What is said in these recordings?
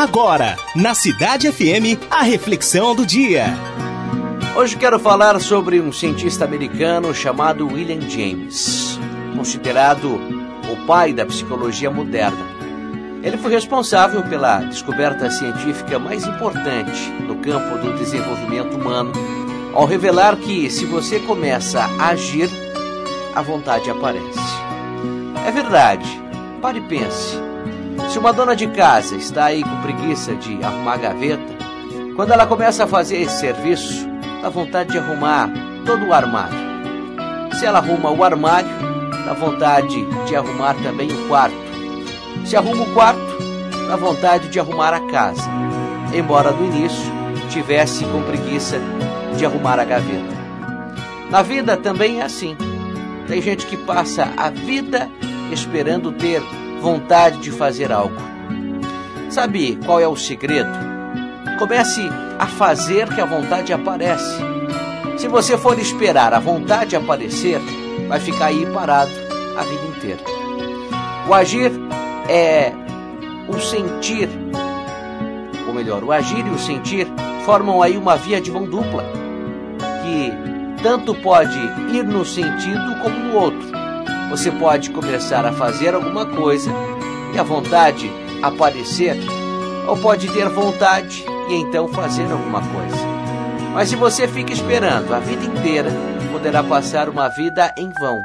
Agora, na Cidade FM, a reflexão do dia. Hoje quero falar sobre um cientista americano chamado William James, considerado o pai da psicologia moderna. Ele foi responsável pela descoberta científica mais importante no campo do desenvolvimento humano, ao revelar que se você começa a agir, a vontade aparece. É verdade, pare e pense. Se uma dona de casa está aí com preguiça de arrumar a gaveta, quando ela começa a fazer esse serviço, dá vontade de arrumar todo o armário. Se ela arruma o armário, dá vontade de arrumar também o quarto. Se arruma o quarto, dá vontade de arrumar a casa, embora no início tivesse com preguiça de arrumar a gaveta. Na vida também é assim. Tem gente que passa a vida esperando ter vontade de fazer algo. Sabe qual é o segredo? Comece a fazer que a vontade aparece. Se você for esperar a vontade aparecer, vai ficar aí parado a vida inteira. O agir é o sentir, ou melhor, o agir e o sentir formam aí uma via de mão dupla, que tanto pode ir no sentido como no outro. Você pode começar a fazer alguma coisa e a vontade aparecer, ou pode ter vontade e então fazer alguma coisa. Mas se você fica esperando a vida inteira, poderá passar uma vida em vão.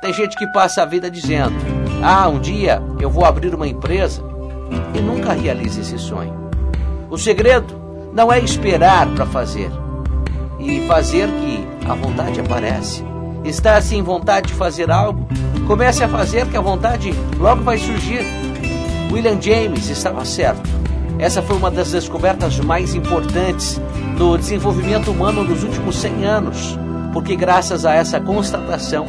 Tem gente que passa a vida dizendo: Ah, um dia eu vou abrir uma empresa e nunca realiza esse sonho. O segredo não é esperar para fazer e fazer que a vontade aparece está assim vontade de fazer algo, comece a fazer que a vontade logo vai surgir. William James estava certo. Essa foi uma das descobertas mais importantes no desenvolvimento humano nos últimos 100 anos, porque graças a essa constatação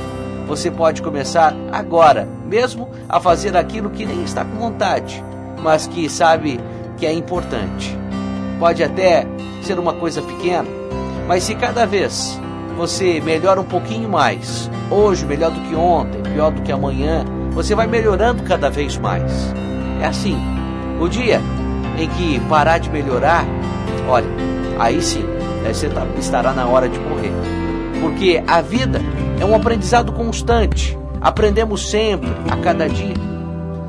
você pode começar agora, mesmo a fazer aquilo que nem está com vontade, mas que sabe que é importante. Pode até ser uma coisa pequena, mas se cada vez você melhora um pouquinho mais, hoje melhor do que ontem, pior do que amanhã, você vai melhorando cada vez mais. É assim. O dia em que parar de melhorar, olha, aí sim, você tá, estará na hora de morrer. Porque a vida é um aprendizado constante. Aprendemos sempre, a cada dia.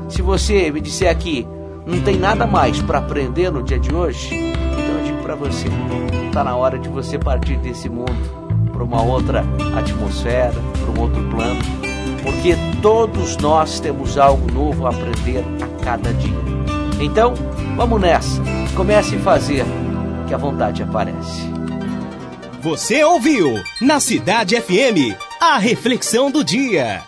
Se você me disser aqui, não tem nada mais para aprender no dia de hoje, então eu digo para você, está na hora de você partir desse mundo para uma outra atmosfera, para um outro plano, porque todos nós temos algo novo a aprender a cada dia. Então, vamos nessa. Comece a fazer que a vontade aparece. Você ouviu na Cidade FM a reflexão do dia.